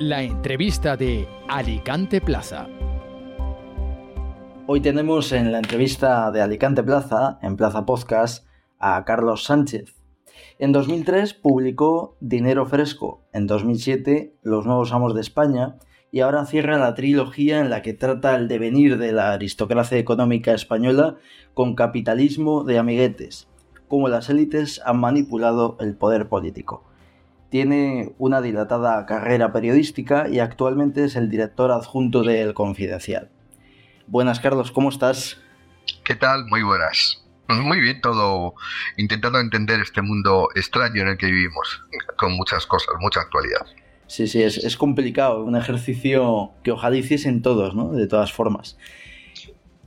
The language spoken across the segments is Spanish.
La entrevista de Alicante Plaza. Hoy tenemos en la entrevista de Alicante Plaza, en Plaza Podcast, a Carlos Sánchez. En 2003 publicó Dinero Fresco, en 2007 Los Nuevos Amos de España y ahora cierra la trilogía en la que trata el devenir de la aristocracia económica española con capitalismo de amiguetes, cómo las élites han manipulado el poder político. Tiene una dilatada carrera periodística y actualmente es el director adjunto de El Confidencial. Buenas, Carlos, ¿cómo estás? ¿Qué tal? Muy buenas. Muy bien, todo intentando entender este mundo extraño en el que vivimos, con muchas cosas, mucha actualidad. Sí, sí, es, es complicado, un ejercicio que ojalá hiciesen todos, ¿no? De todas formas.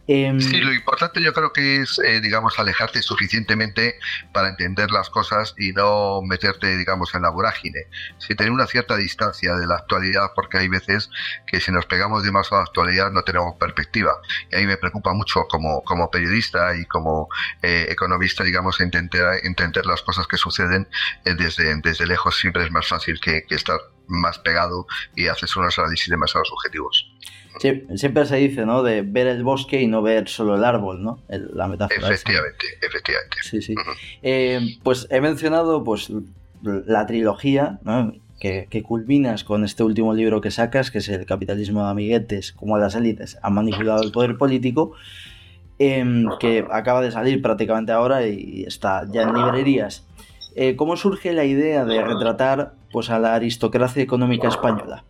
Em, sí, lo importante yo creo que es, eh, digamos, alejarte suficientemente para entender las cosas y no meterte, digamos, en la vorágine. Sí, tener una cierta distancia de la actualidad, porque hay veces que si nos pegamos demasiado a la actualidad no tenemos perspectiva. Y a mí me preocupa mucho como, como periodista y como eh, economista, digamos, intentar entender las cosas que suceden eh, desde, desde lejos. Siempre es más fácil que, que estar más pegado y haces unos análisis demasiado subjetivos siempre se dice, ¿no? De ver el bosque y no ver solo el árbol, ¿no? la metáfora. Efectivamente, efectivamente. Sí, sí. Eh, pues he mencionado, pues, la trilogía, ¿no? Que, culminas con este último libro que sacas, que es El capitalismo de amiguetes, como las élites han manipulado el poder político, em, que acaba de salir prácticamente ahora y está ya en librerías. Eh, ¿Cómo surge la idea de retratar pues, a la aristocracia económica española?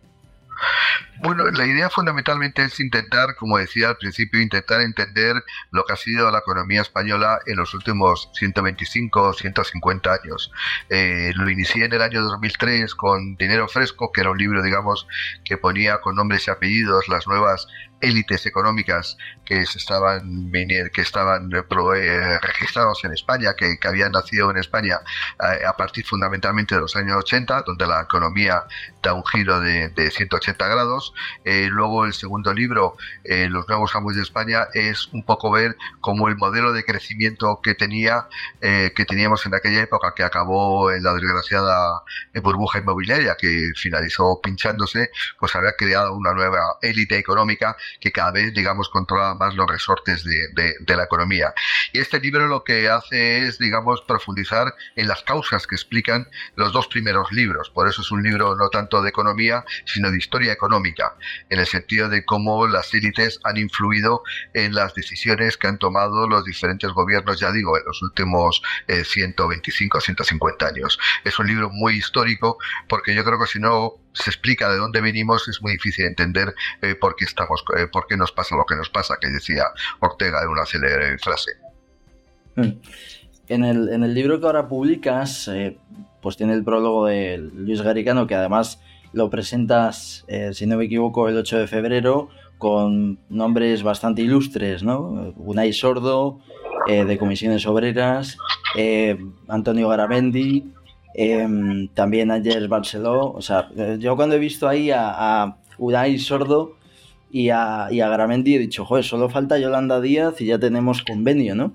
Bueno, la idea fundamentalmente es intentar, como decía al principio, intentar entender lo que ha sido la economía española en los últimos 125 o 150 años. Eh, lo inicié en el año 2003 con Dinero Fresco, que era un libro, digamos, que ponía con nombres y apellidos las nuevas élites económicas que estaban que estaban eh, eh, registrados en España, que, habían nacido en España a partir fundamentalmente de los años 80, donde la economía da un giro de, de 180 grados. Eh, luego el segundo libro, eh, Los nuevos amos de España, es un poco ver cómo el modelo de crecimiento que tenía, eh, que teníamos en aquella época, que acabó en la desgraciada burbuja inmobiliaria, que finalizó pinchándose, pues había creado una nueva élite económica que cada vez, digamos, controla más los resortes de, de la economía. Y este libro lo que hace es, digamos, profundizar en las causas que explican los dos primeros libros. Por eso es un libro no tanto de economía, sino de historia económica en el sentido de cómo las élites han influido en las decisiones que han tomado los diferentes gobiernos, ya digo, en los últimos 125 o 150 años. Es un libro muy histórico porque yo creo que si no se explica de dónde venimos es muy difícil entender eh, por qué estamos, eh, por qué nos pasa lo que nos pasa, que decía Ortega en una célebre frase. Mm. En el, en el libro que ahora publicas, eh, pues tiene el prólogo de Luis Garicano, que además lo presentas, si no me equivoco, el 8 de febrero con nombres bastante ilustres, ¿no? Unai Sordo, de Comisiones Obreras, Antonio Garamendi, también Ayer Barceló. O sea, yo cuando he visto ahí a, Unai Sordo y a, y a Garamendi he dicho, joder, solo falta Yolanda Díaz y ya tenemos convenio, ¿no?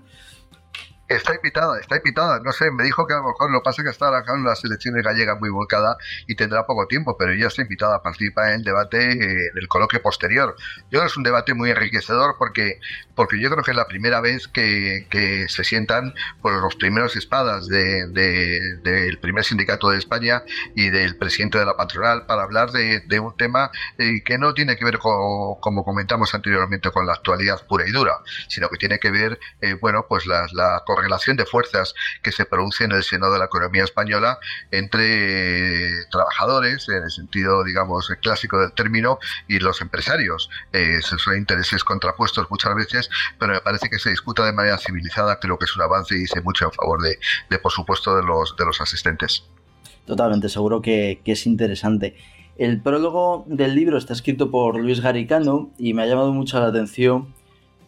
Está invitada, está invitada. No sé, me dijo que a lo mejor lo pasa que está acá en las elecciones gallegas muy volcada y tendrá poco tiempo, pero ella está invitada a participar en el debate, eh, en el coloquio posterior. Yo creo que es un debate muy enriquecedor porque, porque yo creo que es la primera vez que, que se sientan por los primeros espadas del de, primer sindicato de España y del presidente de la patronal para hablar de, de un tema eh, que no tiene que ver, con, como comentamos anteriormente, con la actualidad pura y dura, sino que tiene que ver, eh, bueno, pues la, la relación de fuerzas que se produce en el seno de la economía española entre trabajadores, en el sentido, digamos, clásico del término, y los empresarios. Eh, son intereses contrapuestos muchas veces, pero me parece que se discuta de manera civilizada, creo que es un avance y dice mucho en favor de, de por supuesto, de los, de los asistentes. Totalmente, seguro que, que es interesante. El prólogo del libro está escrito por Luis Garicano y me ha llamado mucho la atención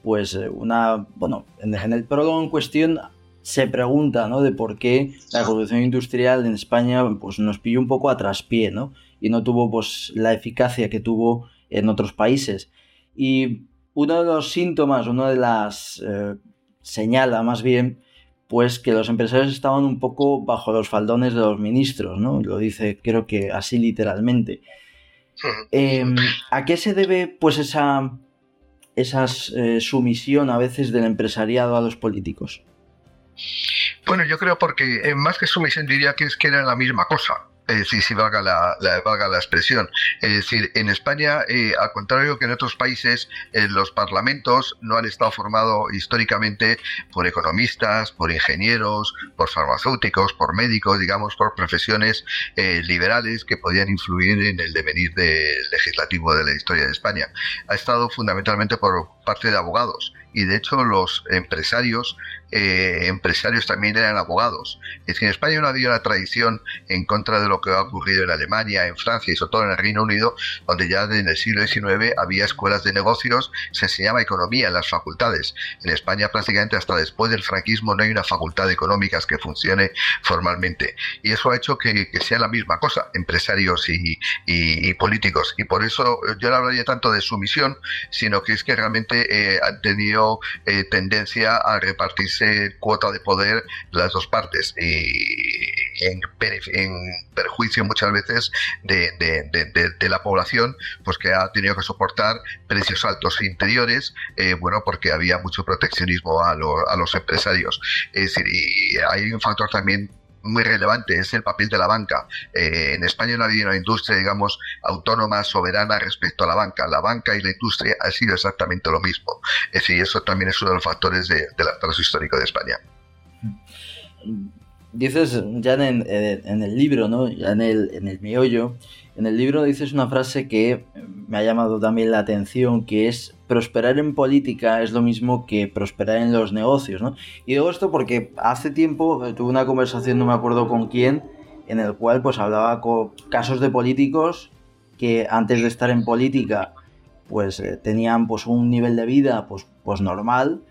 pues eh, una, bueno, en, el prólogo en cuestión se pregunta, ¿no? De por qué la revolución industrial en España, pues nos pilló un poco a traspié, ¿no? Y no tuvo, pues, la eficacia que tuvo en otros países. Y uno de los síntomas, una de las eh, señala más bien, pues que los empresarios estaban un poco bajo los faldones de los ministros, ¿no? Lo dice, creo que así literalmente. Em, ¿A qué se debe pues esa, esa eh, sumisión a veces del empresariado a los políticos? Bueno, yo creo porque eh, más que sumisión diría que es que era la misma cosa es decir, si valga la, valga la expresión. Es decir, en España, eh, al contrario que en otros países, eh, los parlamentos no han estado formados históricamente por economistas, por ingenieros, por farmacéuticos, por médicos, digamos, por profesiones eh, liberales que podían influir en el devenir legislativo de la historia de España. Ha estado fundamentalmente por parte de abogados y de hecho los empresarios eh, empresarios también eran abogados. Es decir, en España no había una tradición en contra de lo que ha ocurrido en Alemania, en Francia y sobre todo en el Reino Unido, donde ya en el siglo XIX había escuelas de negocios, se enseñaba economía en las facultades. En España prácticamente hasta después del franquismo no hay una facultad de económicas que funcione formalmente. Y eso ha hecho que, sea la misma cosa, empresarios y, políticos. Y por eso yo no hablaría tanto de sumisión, sino que es que realmente eh, han tenido eh, tendencia a repartirse cuota de poder las dos partes. Y en, perjuicio muchas veces de, la población pues que ha tenido que soportar precios altos interiores eh, bueno porque había mucho proteccionismo a, a los empresarios. Es decir y hay un factor también muy relevante, es el papel de la banca. Eh, en España no ha habido una industria, digamos, autónoma, soberana respecto a la banca. La banca y la industria ha sido exactamente lo mismo. Es decir, eso también es uno de los factores del atraso histórico de España. Dices ya en, el libro, ¿no? Ya en el, en el meollo, en el libro dices una frase que me ha llamado también la atención, que es prosperar en política es lo mismo que prosperar en los negocios, ¿no? Y digo esto porque hace tiempo tuve una conversación, no me acuerdo con quién, en el cual pues hablaba con casos de políticos que antes de estar en política pues eh, tenían pues un nivel de vida pues, pues normal,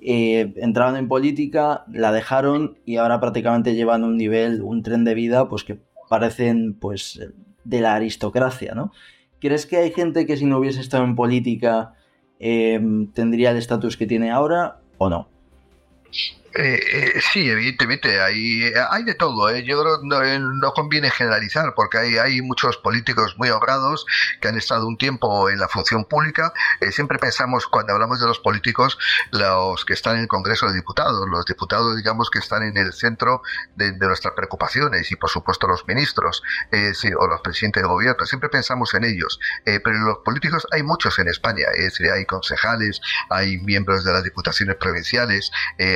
eh, entraron en política, la dejaron y ahora prácticamente llevan un nivel, un tren de vida pues que parecen pues de la aristocracia, ¿no? ¿Crees que hay gente que si no hubiese estado en política em, tendría el estatus que tiene ahora o no? Eh, eh, sí, evidentemente, hay, hay de todo. ¿eh? Yo creo que no, eh, no, conviene generalizar porque hay, hay muchos políticos muy honrados que han estado un tiempo en la función pública. Eh, siempre pensamos, cuando hablamos de los políticos, los que están en el Congreso de Diputados, los diputados, digamos, que están en el centro de, nuestras preocupaciones y, por supuesto, los ministros sí, o los presidentes de gobierno. Siempre pensamos en ellos. pero los políticos hay muchos en España. Es decir, hay concejales, hay miembros de las diputaciones provinciales,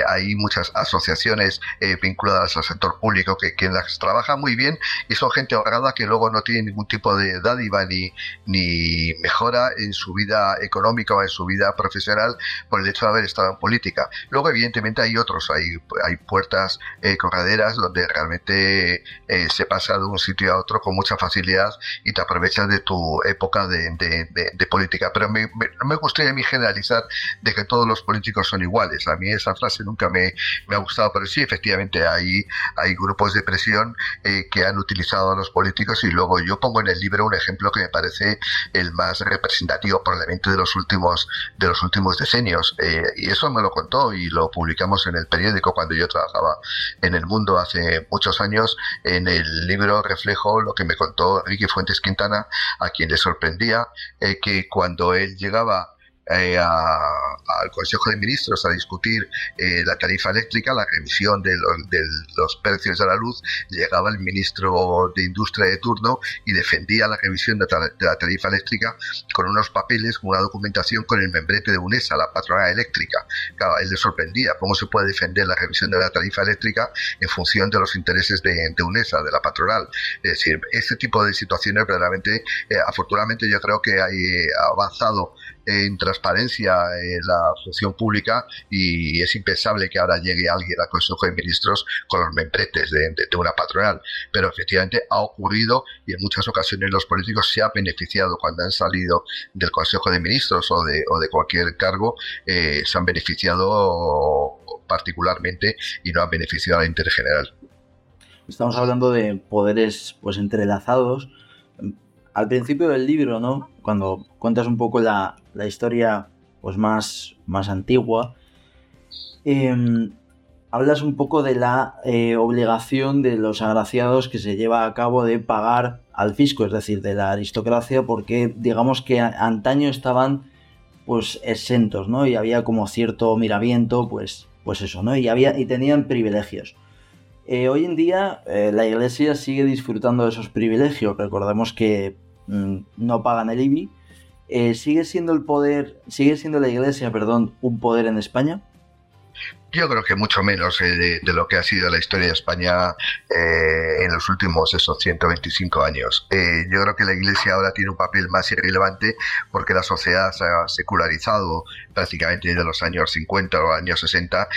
hay muchas asociaciones eh, vinculadas al sector público que, que las trabajan muy bien y son gente ahorrada que luego no tiene ningún tipo de dádiva ni, ni mejora en su vida económica o en su vida profesional por el hecho de haber estado en política. Luego, evidentemente, hay otros, hay, hay puertas eh, corraderas donde realmente eh, se pasa de un sitio a otro con mucha facilidad y te aprovechas de tu época de, de, política. Pero me, no me gustaría a mí generalizar de que todos los políticos son iguales. A mí esa frase nunca me, me ha gustado, pero sí, efectivamente, hay, hay grupos de presión eh, que han utilizado a los políticos y luego yo pongo en el libro un ejemplo que me parece el más representativo probablemente de los últimos, de los últimos decenios. Eh, y eso me lo contó y lo publicamos en el periódico cuando yo trabajaba en el mundo hace muchos años. En el libro reflejo lo que me contó Ricky Fuentes Quintana, a quien le sorprendía eh, que cuando él llegaba eh, al Consejo de Ministros a discutir eh, la tarifa eléctrica, la revisión de los, de los, precios de la luz, llegaba el ministro de Industria de turno y defendía la revisión de, la tarifa eléctrica con unos papeles, con una documentación con el membrete de UNESA, la patronal eléctrica. Claro, él le sorprendía cómo se puede defender la revisión de la tarifa eléctrica en función de los intereses de, UNESA, de la patronal. Es decir, este tipo de situaciones verdaderamente, eh, afortunadamente yo creo que hay avanzado en transparencia en la función pública y es impensable que ahora llegue alguien al Consejo de Ministros con los membretes de, una patronal. Pero efectivamente ha ocurrido y en muchas ocasiones los políticos se han beneficiado cuando han salido del Consejo de Ministros o de, o de cualquier cargo, eh, se han beneficiado particularmente y no han beneficiado al interés general. Estamos hablando de poderes pues entrelazados al principio del libro, ¿no? Cuando cuentas un poco la, historia pues más, más antigua, em, hablas un poco de la eh, obligación de los agraciados que se lleva a cabo de pagar al fisco, es decir, de la aristocracia, porque digamos que antaño estaban pues exentos, ¿no? Y había como cierto miramiento, pues, pues eso, ¿no? Y, había, y tenían privilegios. Eh, hoy en día eh, la iglesia sigue disfrutando de esos privilegios. Recordemos que mm, no pagan el IBI. Eh, ¿Sigue siendo el poder, sigue siendo la iglesia, perdón, un poder en España? Yo creo que mucho menos eh, de, lo que ha sido la historia de España eh, en los últimos esos 125 años. Eh, yo creo que la Iglesia ahora tiene un papel más irrelevante porque la sociedad se ha secularizado prácticamente desde los años 50 o años 60.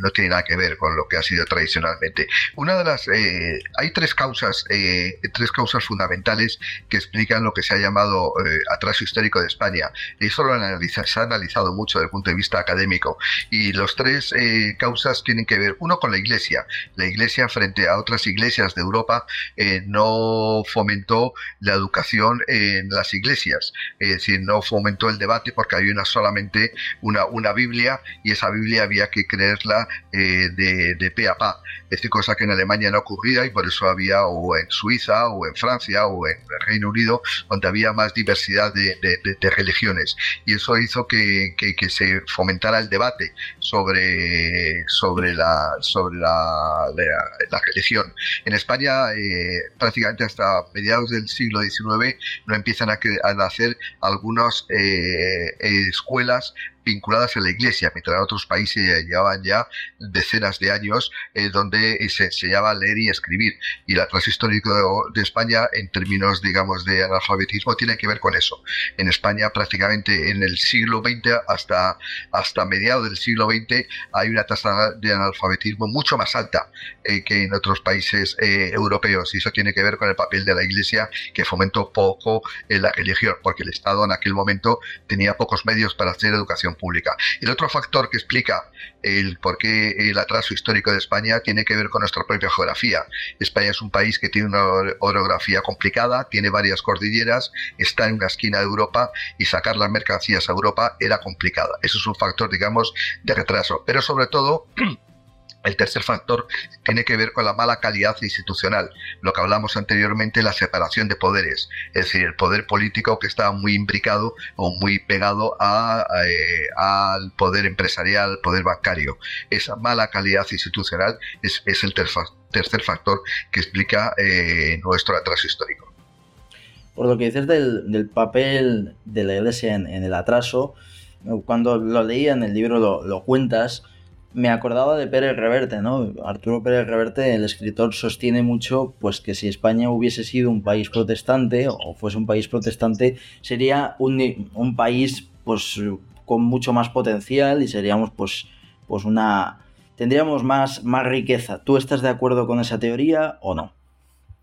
no tiene nada que ver con lo que ha sido tradicionalmente. Una de las hay tres causas, tres causas fundamentales que explican lo que se ha llamado atraso histórico de España. Eso lo se ha analizado mucho desde el punto de vista académico y los tres eh, causas tienen que ver, uno con la Iglesia. La Iglesia frente a otras iglesias de Europa eh, no fomentó la educación en las iglesias, es decir, no fomentó el debate porque había una solamente una, una Biblia y esa Biblia había que creerla eh, de, de pe a pa. Decir, cosa que en Alemania no ocurría y por eso había o en Suiza o en Francia o en el Reino Unido donde había más diversidad de, de, religiones y eso hizo que, que, se fomentara el debate sobre sobre, la, sobre la, la, religión. En España, eh, prácticamente hasta mediados del siglo XIX, no empiezan a, a nacer algunas eh, escuelas vinculadas a la iglesia, mientras en otros países llevaban ya decenas de años eh, donde se enseñaba a leer y escribir. Y la clase histórica de, España, en términos, digamos, de analfabetismo, tiene que ver con eso. En España, prácticamente en el siglo XX hasta, hasta mediados del siglo XX, hay una tasa de analfabetismo mucho más alta eh, que en otros países eh, europeos. Y eso tiene que ver con el papel de la iglesia, que fomentó poco la religión, porque el Estado en aquel momento tenía pocos medios para hacer educación pública. El otro factor que explica el por qué el atraso histórico de España tiene que ver con nuestra propia geografía. España es un país que tiene una orografía complicada, tiene varias cordilleras, está en una esquina de Europa y sacar las mercancías a Europa era complicada. Eso es un factor, digamos, de retraso. Pero sobre todo el tercer factor tiene que ver con la mala calidad institucional, lo que hablamos anteriormente, la separación de poderes, es decir, el poder político que está muy imbricado o muy pegado eh, al poder empresarial, al poder bancario. Esa mala calidad institucional es, el tercer factor que explica eh, nuestro atraso histórico. Por lo que dices del, papel de la Iglesia en, el atraso, cuando lo leía en el libro lo cuentas, me acordaba de Pérez Reverte, ¿no? Arturo Pérez Reverte, el escritor, sostiene mucho pues que si España hubiese sido un país protestante o fuese un país protestante, sería un, un país pues con mucho más potencial y seríamos pues pues una tendríamos más más riqueza. ¿Tú estás de acuerdo con esa teoría o no?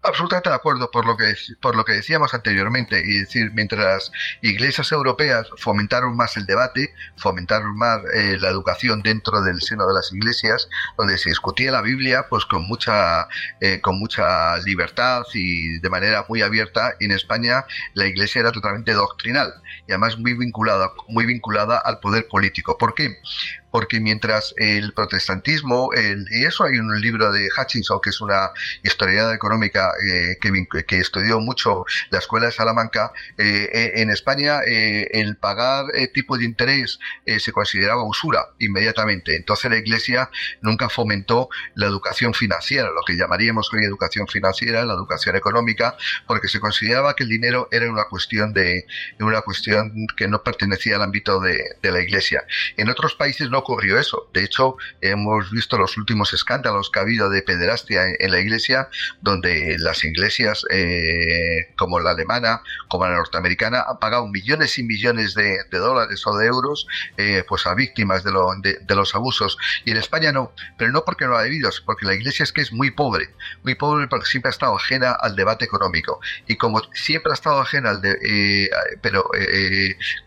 Absolutamente de acuerdo por lo que por lo que decíamos anteriormente, y decir, mientras iglesias europeas fomentaron más el debate, fomentaron más eh, la educación dentro del seno de las iglesias, donde se discutía la Biblia, pues con mucha eh, con mucha libertad y de manera muy abierta. en España la iglesia era totalmente doctrinal y además muy vinculada muy vinculada al poder político. ¿Por qué? Porque mientras el protestantismo, y eso hay un libro de Hutchinson, que es una historiadora económica eh, que, estudió mucho la escuela de Salamanca, eh, eh, en España el pagar tipo de interés se consideraba usura inmediatamente. Entonces la Iglesia nunca fomentó la educación financiera, lo que llamaríamos hoy educación financiera, la educación económica, porque se consideraba que el dinero era una cuestión de una cuestión que no pertenecía al ámbito de, de la Iglesia. En otros países no ocurrió eso. De hecho, hemos visto los últimos escándalos que ha habido de pederastia en, la iglesia, donde las iglesias eh, como la alemana, como la norteamericana, han pagado millones y millones de, dólares o de euros eh, pues a víctimas de, los abusos. Y en España no, pero no porque no ha debido, porque la iglesia es que es muy pobre, muy pobre porque siempre ha estado ajena al debate económico. Y como siempre ha estado ajena al de, eh, pero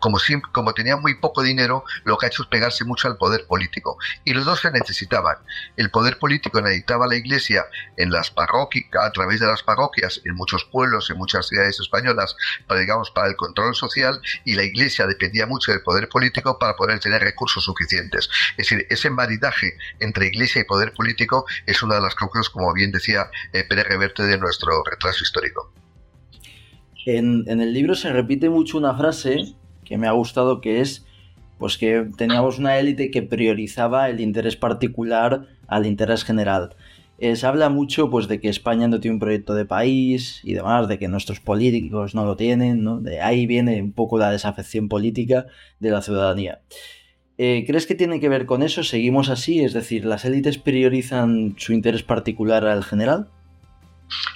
como, siempre, como tenía muy poco dinero, lo que ha hecho es pegarse mucho al poder político. Y los dos se necesitaban. El poder político necesitaba la Iglesia en las parroquias, a través de las parroquias, en muchos pueblos, en muchas ciudades españolas, para, digamos, para el control social, y la Iglesia dependía mucho del poder político para poder tener recursos suficientes. Es decir, ese maridaje entre Iglesia y poder político es una de las causas, como bien decía eh, Pérez Reverte, de nuestro retraso histórico. En, el libro se repite mucho una frase que me ha gustado que es pues que teníamos una élite que priorizaba el interés particular al interés general. Eh, se habla mucho pues, de que España no tiene un proyecto de país y demás, de que nuestros políticos no lo tienen, ¿no? De ahí viene un poco la desafección política de la ciudadanía. Eh, ¿Crees que tiene que ver con eso? ¿Seguimos así? Es decir, ¿las élites priorizan su interés particular al general?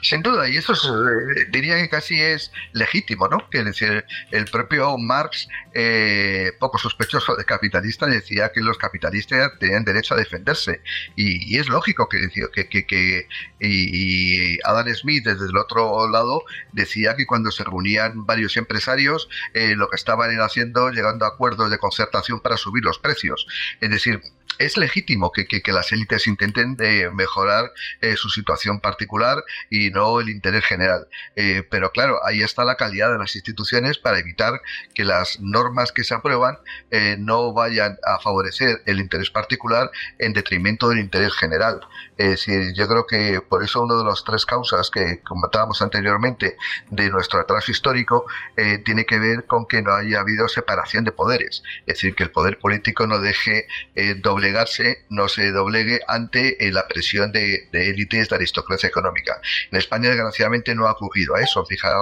Sin duda, y eso eh, diría que casi es legítimo, ¿no? Que decir, el propio Marx, eh, poco sospechoso de capitalista, decía que los capitalistas tenían derecho a defenderse. Y, es lógico que, que, que, que y, Adam Smith, desde el otro lado, decía que cuando se reunían varios empresarios, eh, lo que estaban haciendo, llegando a acuerdos de concertación para subir los precios. Es decir, es legítimo que, las élites intenten de mejorar eh, su situación particular y no el interés general. Eh, pero claro, ahí está la calidad de las instituciones para evitar que las normas que se aprueban eh, no vayan a favorecer el interés particular en detrimento del interés general. Decir, yo creo que por eso una de las tres causas que comentábamos anteriormente de nuestro atraso histórico tiene que ver con que no haya habido separación de poderes. Es decir, que el poder político no deje doble no se doblegue ante eh, la presión de, élites de aristocracia económica. En España, desgraciadamente, no ha ocurrido eso. Fíjate,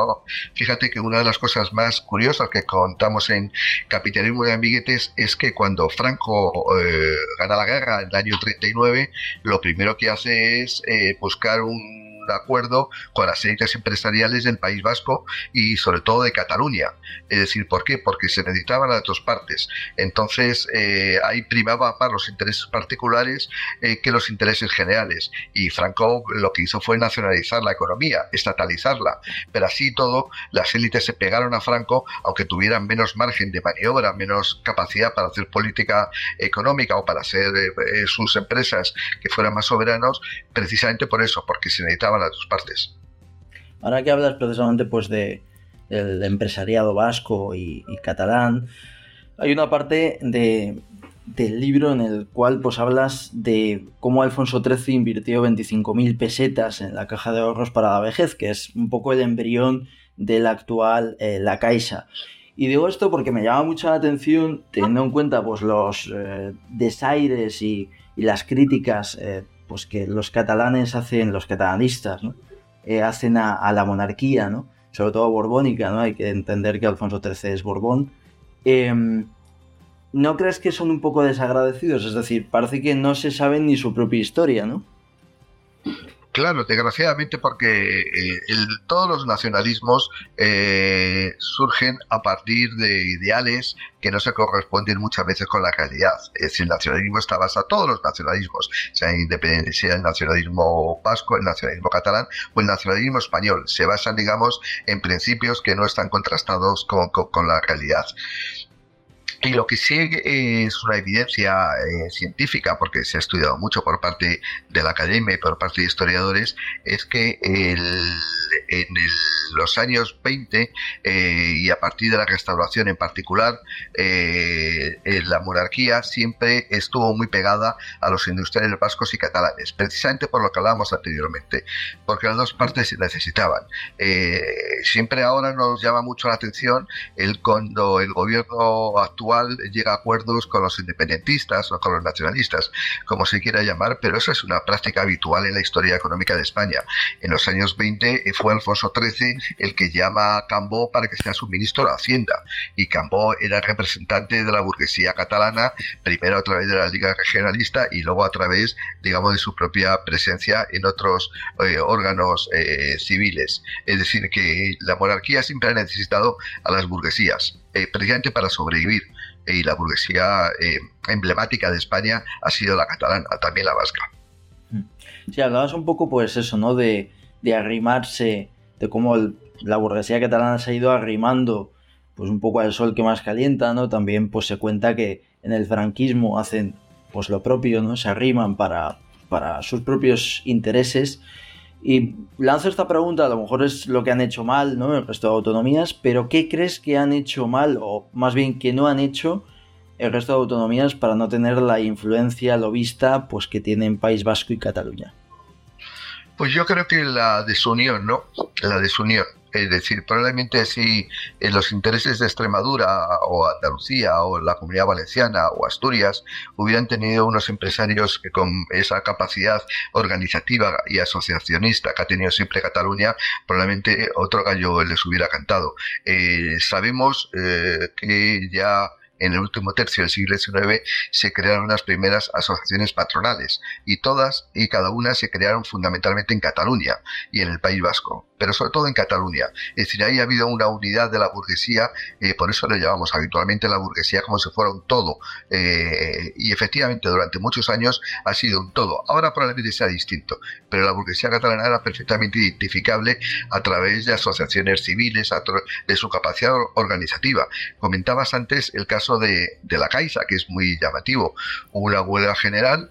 fíjate que una de las cosas más curiosas que contamos en Capitalismo de Ambiguetes es que cuando Franco eh, gana la guerra en el año 39, lo primero que hace es eh, buscar un acuerdo con las élites empresariales del País Vasco y sobre todo de Cataluña. Es decir, ¿por qué? Porque se necesitaban las dos partes. Entonces, eh, ahí primaba más los intereses particulares eh, que los intereses generales. Y Franco lo que hizo fue nacionalizar la economía, estatalizarla. Pero así todo, las élites se pegaron a Franco, aunque tuvieran menos margen de maniobra, menos capacidad para hacer política económica o para hacer eh, sus empresas que fueran más soberanos, precisamente por eso, porque se necesitaban las dos partes. Ahora que hablas precisamente pues de el empresariado vasco y, catalán, hay una parte de, del libro en el cual pues hablas de cómo Alfonso XIII invirtió 25.000 pesetas en la caja de ahorros para la vejez, que es un poco el embrión de la actual eh, La Caixa. Y digo esto porque me llama mucho la atención, teniendo en cuenta pues, los eh, desaires y, las críticas eh, pues que los catalanes hacen, los catalanistas, ¿no? Eh, hacen a, la monarquía, ¿no? Sobre todo borbónica, ¿no? Hay que entender que Alfonso XIII es Borbón. Em, ¿No crees que son un poco desagradecidos? Es decir, parece que no se saben ni su propia historia, ¿no? Claro, desgraciadamente porque eh, todos los nacionalismos eh, surgen a partir de ideales que no se corresponden muchas veces con la realidad. Es decir, el nacionalismo está basado, todos los nacionalismos, sea, sea el nacionalismo vasco, el nacionalismo catalán o el nacionalismo español, se basan, digamos, en principios que no están contrastados con la realidad. Y lo que sí es una evidencia eh, científica, porque se ha estudiado mucho por parte de la academia y por parte de historiadores, es que el, en los años 20 eh, y a partir de la restauración en particular, eh, la monarquía siempre estuvo muy pegada a los industriales vascos y catalanes, precisamente por lo que hablábamos anteriormente, porque las dos partes se necesitaban. siempre ahora nos llama mucho la atención el cuando el gobierno actual llega a acuerdos con los independentistas o con los nacionalistas, como se quiera llamar, pero eso es una práctica habitual en la historia económica de España. En los años 20 eh, fue Alfonso XIII el que llama a Cambó para que sea su ministro de Hacienda, y Cambó era representante de la burguesía catalana, primero a través de la Liga Regionalista y luego a través, digamos, de su propia presencia en otros eh, órganos eh, civiles. Es decir, que la monarquía siempre ha necesitado a las burguesías, precisamente para sobrevivir y la burguesía eh, emblemática de España ha sido la catalana, también la vasca. Sí, hablabas un poco, pues eso, ¿no? De, arrimarse, de cómo la burguesía catalana se ha ido arrimando, pues un poco al sol que más calienta, ¿no? También, pues se cuenta que en el franquismo hacen, pues lo propio, ¿no? Se arriman para, para sus propios intereses y lanzo esta pregunta, a lo mejor es lo que han hecho mal, ¿no? El resto de autonomías, pero ¿qué crees que han hecho mal, o más bien que no han hecho el resto de autonomías para no tener la influencia lobista pues, que tienen País Vasco y Cataluña? Pues yo creo que la desunión, ¿no? La desunión. Es decir, probablemente si los intereses de Extremadura o Andalucía o la Comunidad Valenciana o Asturias hubieran tenido unos empresarios que con esa capacidad organizativa y asociacionista que ha tenido siempre Cataluña, probablemente otro gallo les hubiera cantado. Eh, sabemos eh, que ya en el último tercio del siglo XIX se crearon las primeras asociaciones patronales y todas y cada una se crearon fundamentalmente en Cataluña y en el País Vasco, pero sobre todo en Cataluña. Es decir, ahí ha habido una unidad de la burguesía, eh, por eso le llamamos habitualmente la burguesía como si fuera un todo. Eh, y efectivamente durante muchos años ha sido un todo. Ahora probablemente sea distinto, pero la burguesía catalana era perfectamente identificable a través de asociaciones civiles, de su capacidad organizativa. Comentabas antes el caso de, de la Caixa, que es muy llamativo. Una huelga general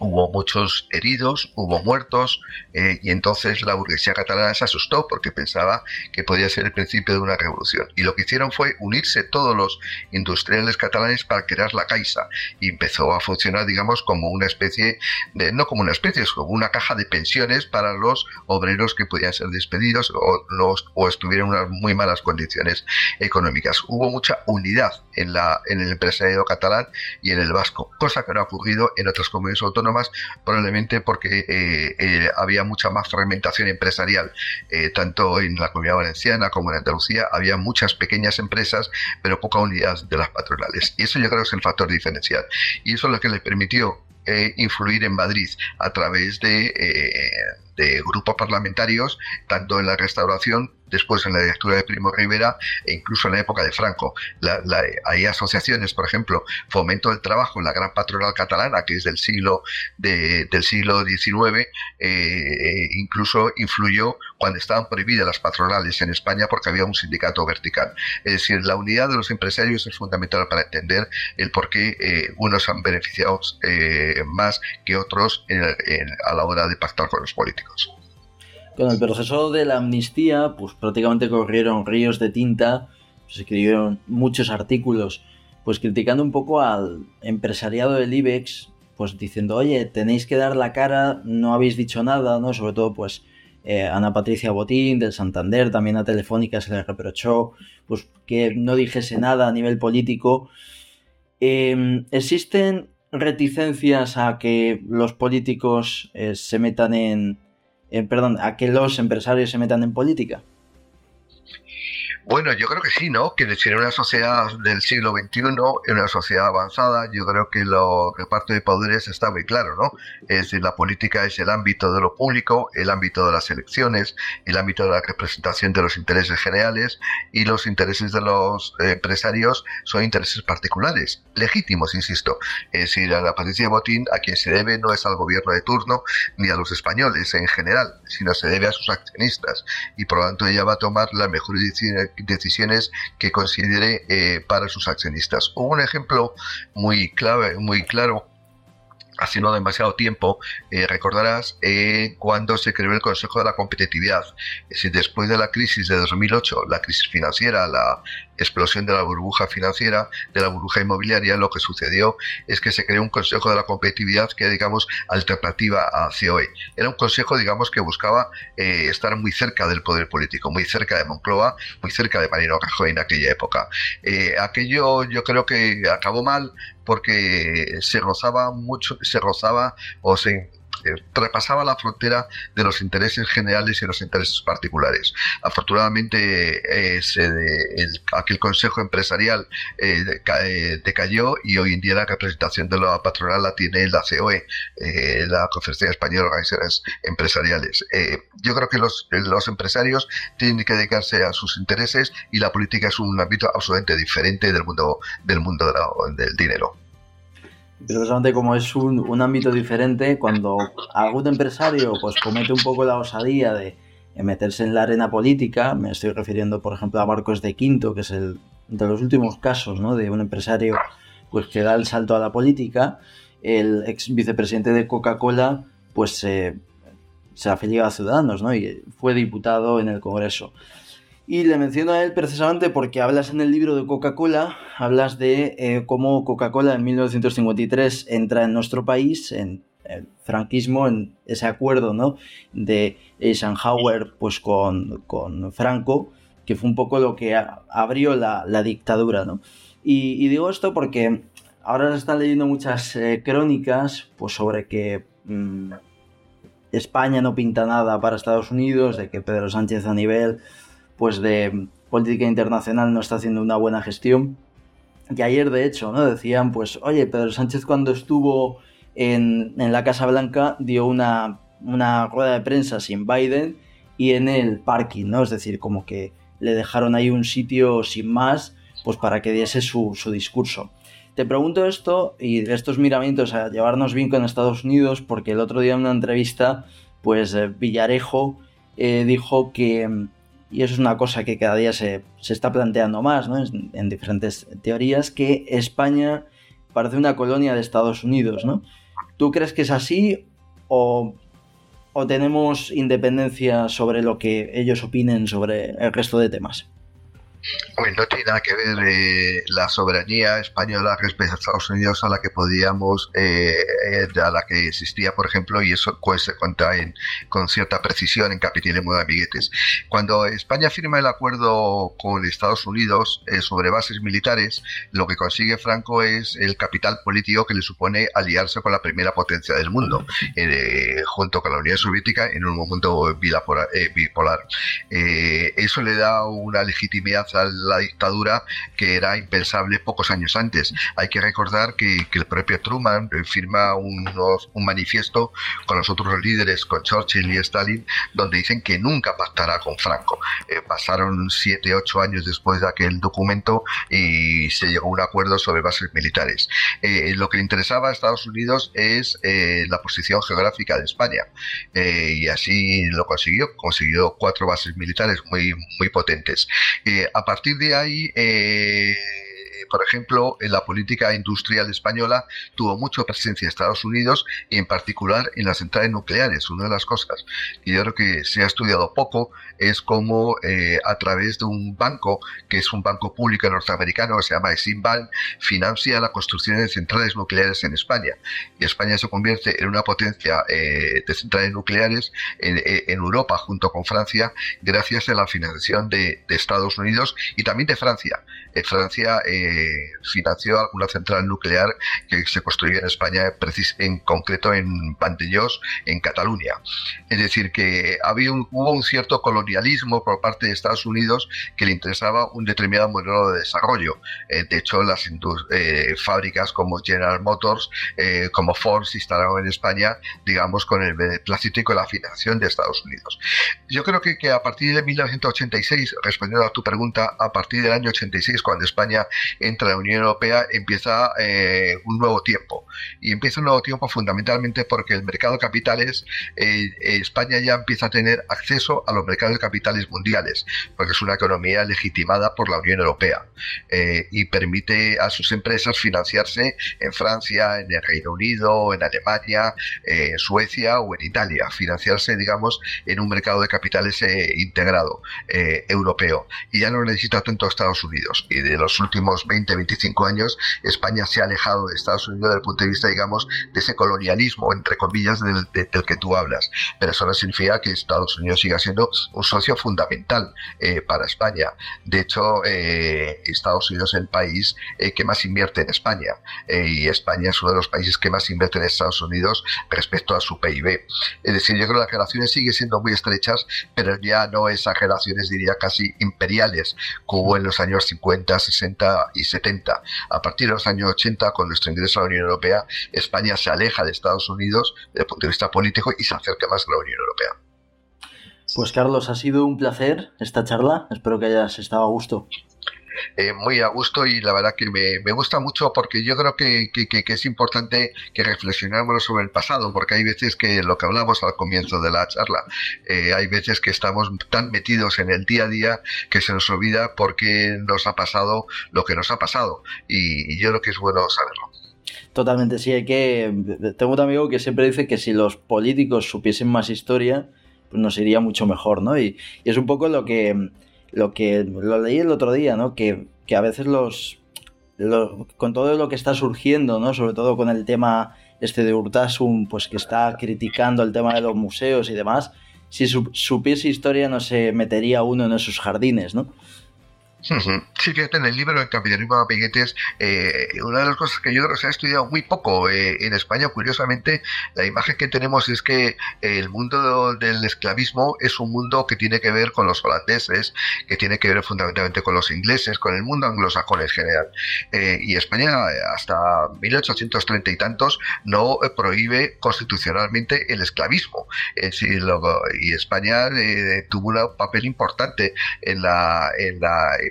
hubo muchos heridos, hubo muertos, eh, y entonces la burguesía catalana se asustó porque pensaba que podía ser el principio de una revolución. Y lo que hicieron fue unirse todos los industriales catalanes para crear la Caixa, y empezó a funcionar, digamos, como una especie de, no como una especie, es como una caja de pensiones para los obreros que podían ser despedidos o, los, o estuvieran en unas muy malas condiciones económicas. Hubo mucha unidad en, la, en el empresariado catalán y en el vasco, cosa que no ha ocurrido en otras comunidades autónomas más probablemente porque eh, eh, había mucha más fragmentación empresarial, eh, tanto en la comunidad valenciana como en Andalucía, había muchas pequeñas empresas, pero poca unidad de las patronales. Y eso yo creo que es el factor diferencial. Y eso es lo que le permitió influir en Madrid a través de grupos parlamentarios, tanto en la restauración después en la directura de Primo Rivera e incluso en la época de Franco. hay asociaciones, por ejemplo, Fomento del Trabajo, la gran patronal catalana, que es del siglo, del siglo XIX, eh, incluso influyó cuando estaban prohibidas las patronales en España porque había un sindicato vertical. Es decir, la unidad de los empresarios es fundamental para entender el por qué eh, unos han beneficiado eh, más que otros a la hora de pactar con los políticos. Con el proceso de la amnistía, pues prácticamente corrieron ríos de tinta, se escribieron muchos artículos, pues criticando un poco al empresariado del IBEX, pues diciendo, oye, tenéis que dar la cara, no habéis dicho nada, ¿no? Sobre todo, pues, eh, Ana Patricia Botín del Santander, también a Telefónica se le reprochó, pues, que no dijese nada a nivel político. Em, ¿Existen reticencias a que los políticos eh, se metan en, eh, perdón, a que los empresarios se metan en política? Bueno, yo creo que sí, ¿no? Que en una sociedad del siglo XXI, en una sociedad avanzada, yo creo que lo reparto de poderes está muy claro, ¿no? Es decir, la política es el ámbito de lo público, el ámbito de las elecciones, el ámbito de la representación de los intereses generales y los intereses de los empresarios son intereses particulares, legítimos, insisto. Es decir, a la Patricia Botín a quien se debe no es al gobierno de turno ni a los españoles en general, sino se debe a sus accionistas y por lo tanto ella va a tomar la mejor decisión decisiones que considere eh, para sus accionistas. un ejemplo muy clave, muy claro hace no demasiado tiempo, eh, recordarás eh, cuando se creó el Consejo de la Competitividad. Es decir, después de la crisis de 2008, la crisis financiera, la explosión de la burbuja financiera, de la burbuja inmobiliaria, lo que sucedió es que se creó un Consejo de la Competitividad que digamos, alternativa a COE. Era un consejo, digamos, que buscaba eh, estar muy cerca del poder político, muy cerca de Moncloa, muy cerca de Marino Rajoy en aquella época. aquello yo creo que acabó mal porque se rozaba mucho, se rozaba o se repasaba la frontera de los intereses generales y los intereses particulares. Afortunadamente, eh, aquel consejo empresarial eh, eh, decayó y hoy en día la representación de la patronal la tiene la COE, la Conferencia Española de Organizaciones Empresariales. yo creo que los, los empresarios tienen que dedicarse a sus intereses y la política es un ámbito absolutamente diferente del mundo del mundo del dinero precisamente como es un, ámbito diferente, cuando algún empresario pues comete un poco la osadía de, meterse en la arena política, me estoy refiriendo por ejemplo a Marcos de Quinto, que es el de los últimos casos ¿no? de un empresario pues que da el salto a la política, el ex vicepresidente de Coca-Cola pues se afilió a Ciudadanos ¿no? y fue diputado en el Congreso. Y le menciono a él precisamente porque hablas en el libro de Coca-Cola, hablas de eh, cómo Coca-Cola en 1953 entra en nuestro país, en, el franquismo, en ese acuerdo ¿no? de Eisenhower pues, con, con Franco, que fue un poco lo que abrió la, dictadura. ¿no? Y, digo esto porque ahora se están leyendo muchas eh, crónicas pues, sobre que mm, España no pinta nada para Estados Unidos, de que Pedro Sánchez a nivel pues, de política internacional no está haciendo una buena gestión. Y ayer, de hecho, ¿no? decían, pues, oye, Pedro Sánchez cuando estuvo en, la Casa Blanca dio una, una, rueda de prensa sin Biden y en el parking, ¿no? Es decir, como que le dejaron ahí un sitio sin más, pues para que diese su, discurso. Te pregunto esto y de estos miramientos a llevarnos bien con Estados Unidos, porque el otro día en una entrevista, pues eh, Villarejo eh, dijo que y eso es una cosa que cada día se, está planteando más ¿no? en, diferentes teorías, que España parece una colonia de Estados Unidos. ¿no? ¿Tú crees que es así o, o tenemos independencia sobre lo que ellos opinen sobre el resto de temas? No tiene nada que ver eh, la soberanía española respecto a Estados Unidos a la que podíamos, eh, eh, a la que existía, por ejemplo, y eso pues, se cuenta con cierta precisión en Capitalismo de Amiguetes. Cuando España firma el acuerdo con Estados Unidos sobre bases militares, lo que consigue Franco es el capital político que le supone aliarse con la primera potencia del mundo, junto con la Unión Soviética en un momento bipolar. eso le da una legitimidad la dictadura que era impensable pocos años antes. Hay que recordar que, el propio Truman firma un manifiesto con los otros líderes, con Churchill y Stalin, donde dicen que nunca pactará con Franco. Eh, pasaron siete, ocho años después de aquel documento y se llegó a un acuerdo sobre bases militares. Eh, lo que interesaba a Estados Unidos es eh, la posición geográfica de España y así lo consiguió. Consiguió cuatro bases militares muy, muy potentes a partir de ahí, eh, por ejemplo, en la política industrial española tuvo mucha presencia Estados Unidos y en particular en las centrales nucleares. Una de las cosas que yo creo que se ha estudiado poco es cómo eh, a través de un banco, que es un banco público norteamericano que se llama Eximbank, financia la construcción de centrales nucleares en España. España se convierte en una potencia eh, de centrales nucleares en, Europa junto con Francia gracias a la financiación de, Estados Unidos y también de Francia. Eh, Francia financió alguna central nuclear que se construyó en España, en concreto en Pantellós, en Cataluña. Es decir, que había hubo un cierto colonialismo por parte de Estados Unidos que le interesaba un determinado modelo de desarrollo. Eh, de hecho, las eh, fábricas como General Motors, eh, como Ford, se instalaron en España, digamos, con el beneplácito y con la financiación de Estados Unidos. Yo creo que, que a partir de 1986, respondiendo a tu pregunta, a partir del año 86, cuando España entra en la Unión Europea, empieza eh, un nuevo tiempo. Y empieza un nuevo tiempo fundamentalmente porque el mercado de capitales, eh, España ya empieza a tener acceso a los mercados de capitales mundiales, porque es una economía legitimada por la Unión Europea eh, y permite a sus empresas financiarse en Francia, en el Reino Unido, en Alemania, en Suecia o en Italia, financiarse, digamos, en un mercado de capitales integrado europeo. Y ya no necesita tanto Estados Unidos. Y de los últimos 20, 25 años, España se ha alejado de Estados Unidos desde el punto de vista, digamos, de ese colonialismo, entre comillas, del, que tú hablas. Pero eso no significa que Estados Unidos siga siendo un socio fundamental eh, para España. De hecho, eh, Estados Unidos es el país eh, que más invierte en España y España es uno de los países que más invierte en Estados Unidos respecto a su PIB. Es decir, yo creo que las relaciones siguen siendo muy estrechas, pero ya no esas relaciones, diría, casi imperiales, como en los años 50, 60 y 70. A partir de los años 80, con nuestro ingreso a la Unión Europea, España se aleja de Estados Unidos desde el punto de vista político y se acerca más a la Unión Europea. Pues Carlos, ha sido un placer esta charla. Espero que hayas estado a gusto. Eh, muy a gusto y la verdad que me, gusta mucho porque yo creo que, es importante que reflexionemos sobre el pasado porque hay veces que lo que hablamos al comienzo de la charla, eh, hay veces que estamos tan metidos en el día a día que se nos olvida por qué nos ha pasado lo que nos ha pasado y, yo creo que es bueno saberlo. Totalmente, sí, hay que... Tengo un amigo que siempre dice que si los políticos supiesen más historia, pues nos iría mucho mejor, ¿no? y es un poco lo que lo que lo leí el otro día, ¿no? Que, a veces los, con todo lo que está surgiendo, ¿no? Sobre todo con el tema este de Urtasun, pues que está criticando el tema de los museos y demás, si supiese historia no se metería uno en esos jardines, ¿no? Sí, fíjate, en el libro El capitalismo de amiguetes, eh, una de las cosas que yo creo se ha estudiado muy poco eh, en España, curiosamente, la imagen que tenemos es que el mundo del esclavismo es un mundo que tiene que ver con los holandeses, que tiene que ver fundamentalmente con los ingleses, con el mundo anglosajón en general. Eh, y España, hasta 1830 y tantos, no prohíbe constitucionalmente el esclavismo. y España tuvo un papel importante en la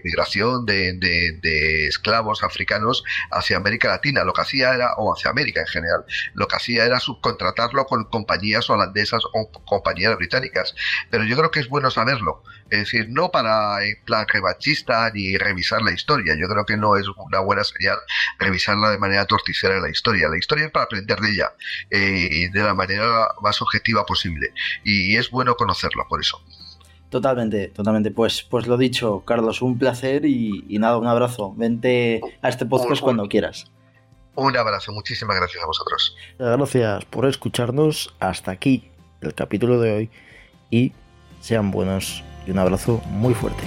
migración de, esclavos africanos hacia América Latina. Lo que hacía era, o hacia América en general, lo que hacía era subcontratarlo con compañías holandesas o compañías británicas. Pero yo creo que es bueno saberlo. Es decir, no para en plan revanchista ni revisar la historia. Yo creo que no es una buena señal revisarla de manera torticera la historia. La historia es para aprender de ella eh, de la manera más objetiva posible. y es bueno conocerlo por eso. Totalmente, totalmente. Pues, pues lo dicho, Carlos, un placer y, nada, un abrazo. Vente a este podcast cuando quieras. Un abrazo, muchísimas gracias a vosotros. Gracias por escucharnos hasta aquí el capítulo de hoy y sean buenos y un abrazo muy fuerte.